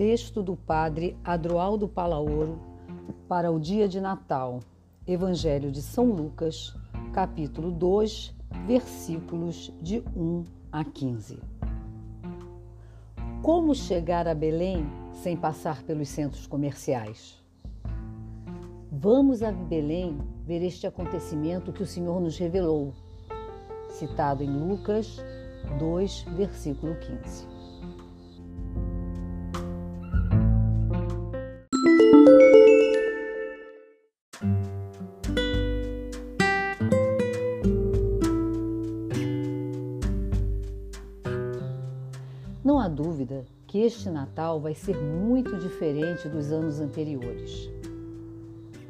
Texto do Padre Adroaldo Palaoro para o dia de Natal. Evangelho de São Lucas, capítulo 2, versículos de 1 a 15. Como chegar a Belém sem passar pelos centros comerciais? Vamos a Belém ver este acontecimento que o Senhor nos revelou, citado em Lucas 2, versículo 15. Dúvida que este Natal vai ser muito diferente dos anos anteriores.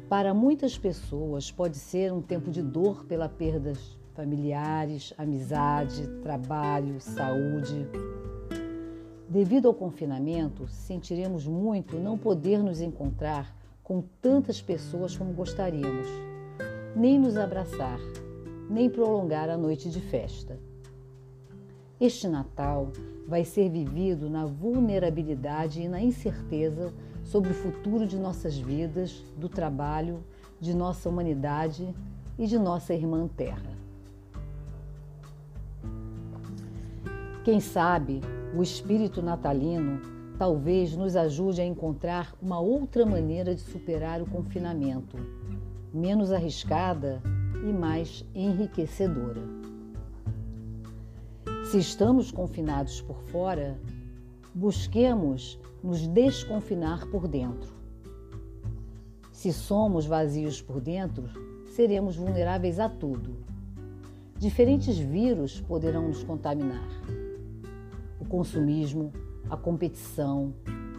Para muitas pessoas, pode ser um tempo de dor pela perda familiares, amizade, trabalho, saúde. Devido ao confinamento, sentiremos muito não poder nos encontrar com tantas pessoas como gostaríamos, nem nos abraçar, nem prolongar a noite de festa. Este Natal vai ser vivido na vulnerabilidade e na incerteza sobre o futuro de nossas vidas, do trabalho, de nossa humanidade e de nossa irmã Terra. Quem sabe o espírito natalino talvez nos ajude a encontrar uma outra maneira de superar o confinamento, menos arriscada e mais enriquecedora. Se estamos confinados por fora, busquemos nos desconfinar por dentro. Se somos vazios por dentro, seremos vulneráveis a tudo. Diferentes vírus poderão nos contaminar. O consumismo, a competição,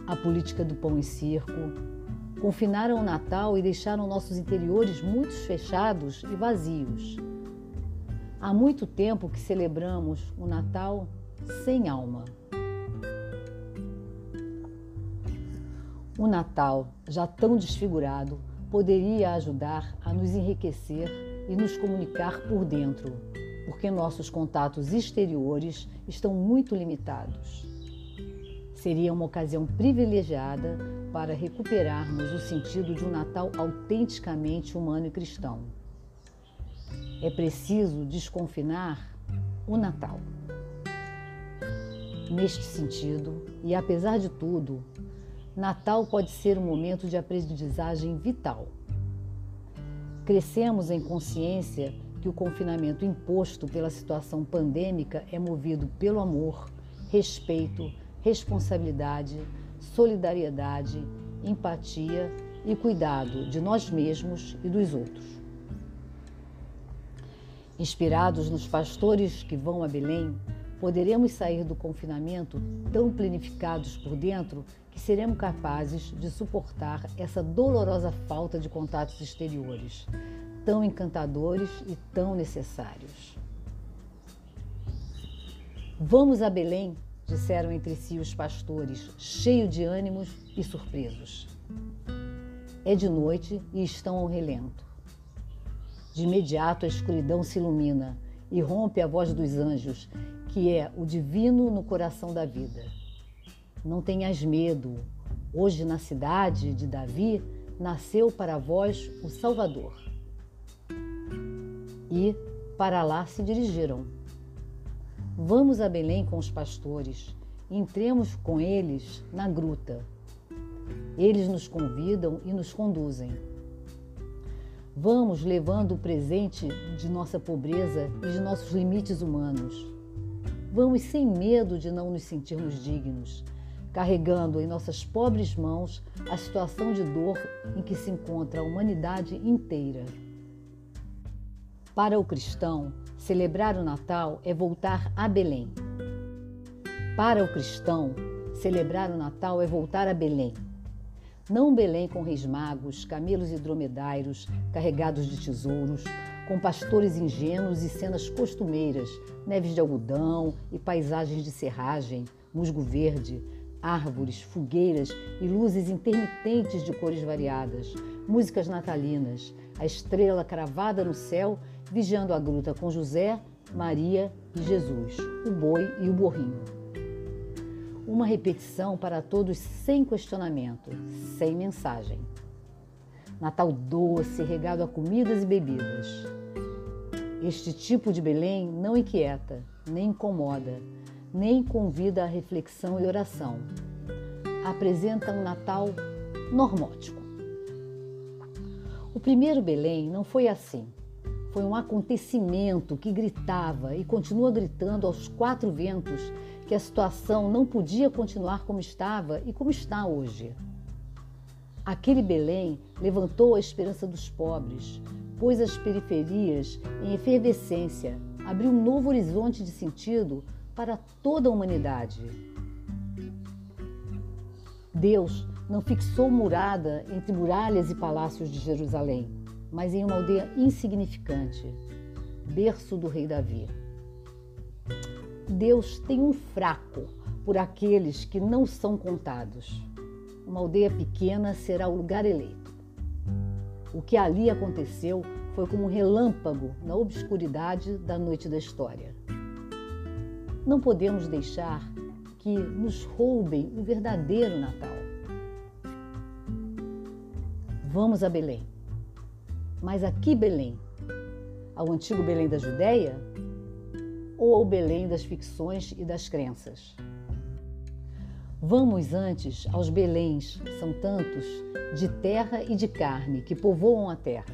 a política do pão e circo confinaram o Natal e deixaram nossos interiores muito fechados e vazios Há muito tempo que celebramos o Natal sem alma. O Natal, já tão desfigurado, poderia ajudar a nos enriquecer e nos comunicar por dentro, porque nossos contatos exteriores estão muito limitados. Seria uma ocasião privilegiada para recuperarmos o sentido de um Natal autenticamente humano e cristão. É preciso desconfinar o Natal. Neste sentido, e apesar de tudo, Natal pode ser um momento de aprendizagem vital. Crescemos em consciência que o confinamento imposto pela situação pandêmica é movido pelo amor, respeito, responsabilidade, solidariedade, empatia e cuidado de nós mesmos e dos outros. Inspirados nos pastores que vão a Belém, poderemos sair do confinamento tão planificados por dentro que seremos capazes de suportar essa dolorosa falta de contatos exteriores, tão encantadores e tão necessários. Vamos a Belém, disseram entre si os pastores, cheios de ânimos e surpresos. É de noite e estão ao relento. De imediato a escuridão se ilumina e rompe a voz dos anjos, que é o divino no coração da vida. Não tenhas medo. Hoje, na cidade de Davi, nasceu para vós o Salvador. E para lá se dirigiram. Vamos a Belém com os pastores, entremos com eles na gruta. Eles nos convidam e nos conduzem. Vamos levando o presente de nossa pobreza e de nossos limites humanos. Vamos sem medo de não nos sentirmos dignos, carregando em nossas pobres mãos a situação de dor em que se encontra a humanidade inteira. Para o cristão, celebrar o Natal é voltar a Belém. Para o cristão, celebrar o Natal é voltar a Belém não Belém com reis magos, camelos e dromedários carregados de tesouros, com pastores ingênuos e cenas costumeiras, neves de algodão e paisagens de serragem, musgo verde, árvores, fogueiras e luzes intermitentes de cores variadas, músicas natalinas, a estrela cravada no céu, vigiando a gruta com José, Maria e Jesus, o boi e o borrinho. Uma repetição para todos sem questionamento, sem mensagem. Natal doce, regado a comidas e bebidas. Este tipo de Belém não inquieta, nem incomoda, nem convida à reflexão e oração. Apresenta um Natal normótico. O primeiro Belém não foi assim. Foi um acontecimento que gritava e continua gritando aos quatro ventos que a situação não podia continuar como estava e como está hoje. Aquele Belém levantou a esperança dos pobres, pôs as periferias em efervescência, abriu um novo horizonte de sentido para toda a humanidade. Deus não fixou murada entre muralhas e palácios de Jerusalém, mas em uma aldeia insignificante, berço do rei Davi. Deus tem um fraco por aqueles que não são contados. Uma aldeia pequena será o lugar eleito. O que ali aconteceu foi como um relâmpago na obscuridade da noite da história. Não podemos deixar que nos roubem o verdadeiro Natal. Vamos a Belém. Mas a que Belém? Ao antigo Belém da Judéia? Ou ao Belém das ficções e das crenças. Vamos antes aos Beléns, são tantos, de terra e de carne, que povoam a terra.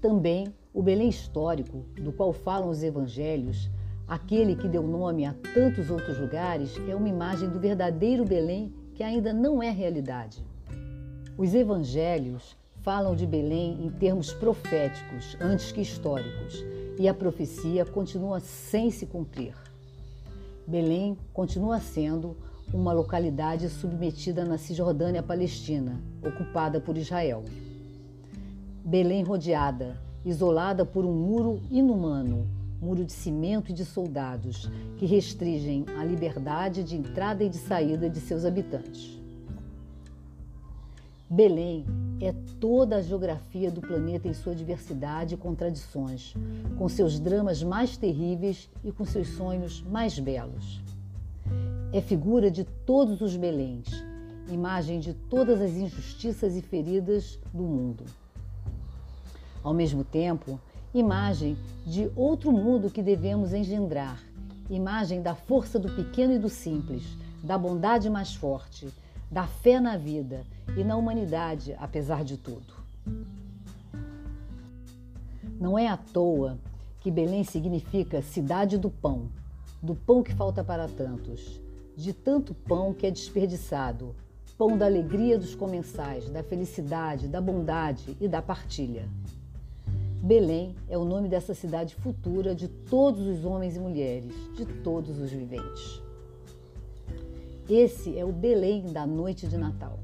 Também o Belém histórico, do qual falam os evangelhos, aquele que deu nome a tantos outros lugares, é uma imagem do verdadeiro Belém que ainda não é realidade. Os evangelhos falam de Belém em termos proféticos, antes que históricos, e a profecia continua sem se cumprir. Belém continua sendo uma localidade submetida na Cisjordânia Palestina, ocupada por Israel. Belém rodeada, isolada por um muro inumano, muro de cimento e de soldados, que restringem a liberdade de entrada e de saída de seus habitantes. Belém é toda a geografia do planeta em sua diversidade e contradições, com seus dramas mais terríveis e com seus sonhos mais belos. É figura de todos os Beléns, imagem de todas as injustiças e feridas do mundo. Ao mesmo tempo, imagem de outro mundo que devemos engendrar, imagem da força do pequeno e do simples, da bondade mais forte, da fé na vida e na humanidade, apesar de tudo. Não é à toa que Belém significa cidade do pão, do pão que falta para tantos, de tanto pão que é desperdiçado, pão da alegria dos comensais, da felicidade, da bondade e da partilha. Belém é o nome dessa cidade futura de todos os homens e mulheres, de todos os viventes. Esse é o Belém da noite de Natal.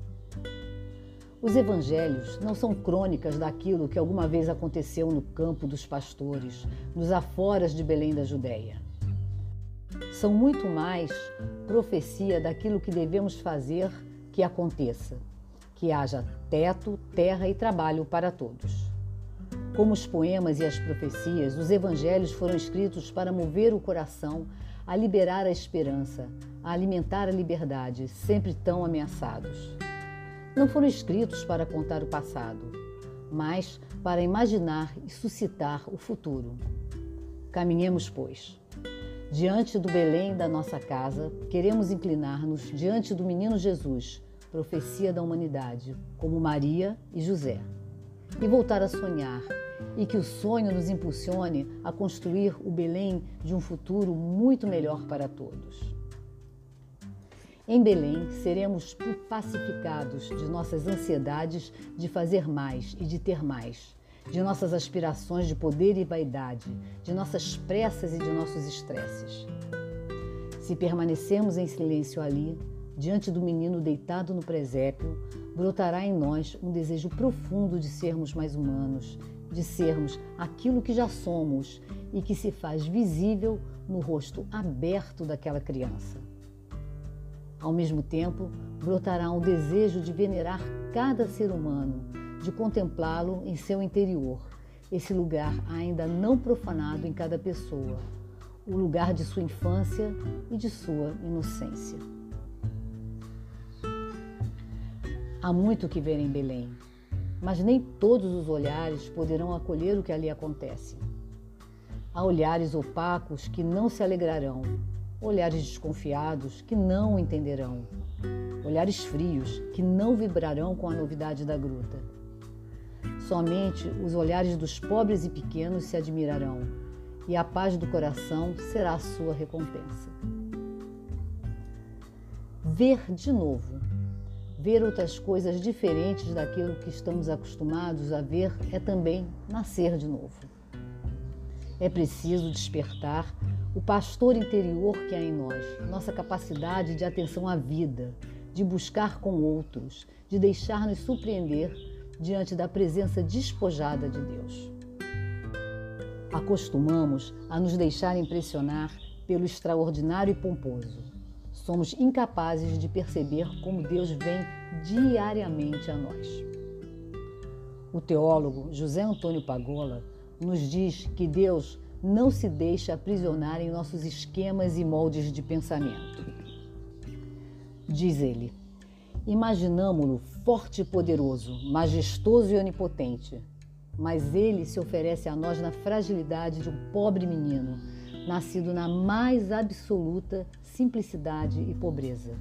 Os evangelhos não são crônicas daquilo que alguma vez aconteceu no campo dos pastores, nos aforas de Belém da Judéia. São muito mais profecia daquilo que devemos fazer que aconteça, que haja teto, terra e trabalho para todos. Como os poemas e as profecias, os evangelhos foram escritos para mover o coração a liberar a esperança, a alimentar a liberdade, sempre tão ameaçados. Não foram escritos para contar o passado, mas para imaginar e suscitar o futuro. Caminhemos, pois. Diante do Belém da nossa casa, queremos inclinar-nos diante do menino Jesus, profecia da humanidade, como Maria e José, e voltar a sonhar e que o sonho nos impulsione a construir o Belém de um futuro muito melhor para todos. Em Belém, seremos pacificados de nossas ansiedades de fazer mais e de ter mais, de nossas aspirações de poder e vaidade, de nossas pressas e de nossos estresses. Se permanecermos em silêncio ali, diante do menino deitado no presépio, brotará em nós um desejo profundo de sermos mais humanos, de sermos aquilo que já somos e que se faz visível no rosto aberto daquela criança. Ao mesmo tempo, brotará um desejo de venerar cada ser humano, de contemplá-lo em seu interior, esse lugar ainda não profanado em cada pessoa, o lugar de sua infância e de sua inocência. Há muito que ver em Belém, mas nem todos os olhares poderão acolher o que ali acontece. Há olhares opacos que não se alegrarão, olhares desconfiados que não entenderão, olhares frios que não vibrarão com a novidade da gruta. Somente os olhares dos pobres e pequenos se admirarão, e a paz do coração será a sua recompensa. Ver de novo Ver outras coisas diferentes daquilo que estamos acostumados a ver é também nascer de novo. É preciso despertar o pastor interior que há em nós, nossa capacidade de atenção à vida, de buscar com outros, de deixar-nos surpreender diante da presença despojada de Deus. Acostumamos a nos deixar impressionar pelo extraordinário e pomposo somos incapazes de perceber como Deus vem diariamente a nós. O teólogo José Antônio Pagola nos diz que Deus não se deixa aprisionar em nossos esquemas e moldes de pensamento. Diz ele: imaginamo-lo forte e poderoso, majestoso e onipotente, mas ele se oferece a nós na fragilidade de um pobre menino nascido na mais absoluta simplicidade e pobreza.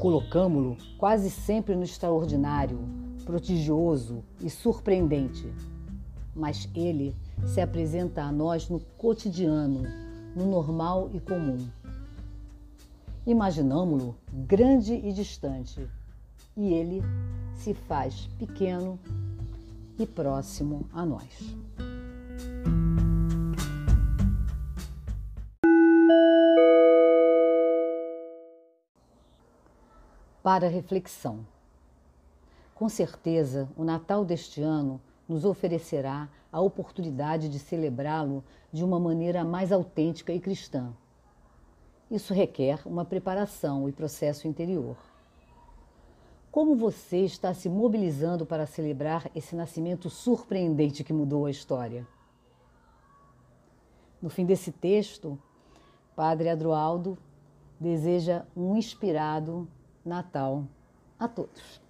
Colocamo-lo quase sempre no extraordinário, prodigioso e surpreendente, mas ele se apresenta a nós no cotidiano, no normal e comum. Imaginamo-lo grande e distante, e ele se faz pequeno e próximo a nós. Para reflexão. Com certeza, o Natal deste ano nos oferecerá a oportunidade de celebrá-lo de uma maneira mais autêntica e cristã. Isso requer uma preparação e processo interior. Como você está se mobilizando para celebrar esse nascimento surpreendente que mudou a história? No fim desse texto, Padre Adroaldo deseja um inspirado Natal a todos.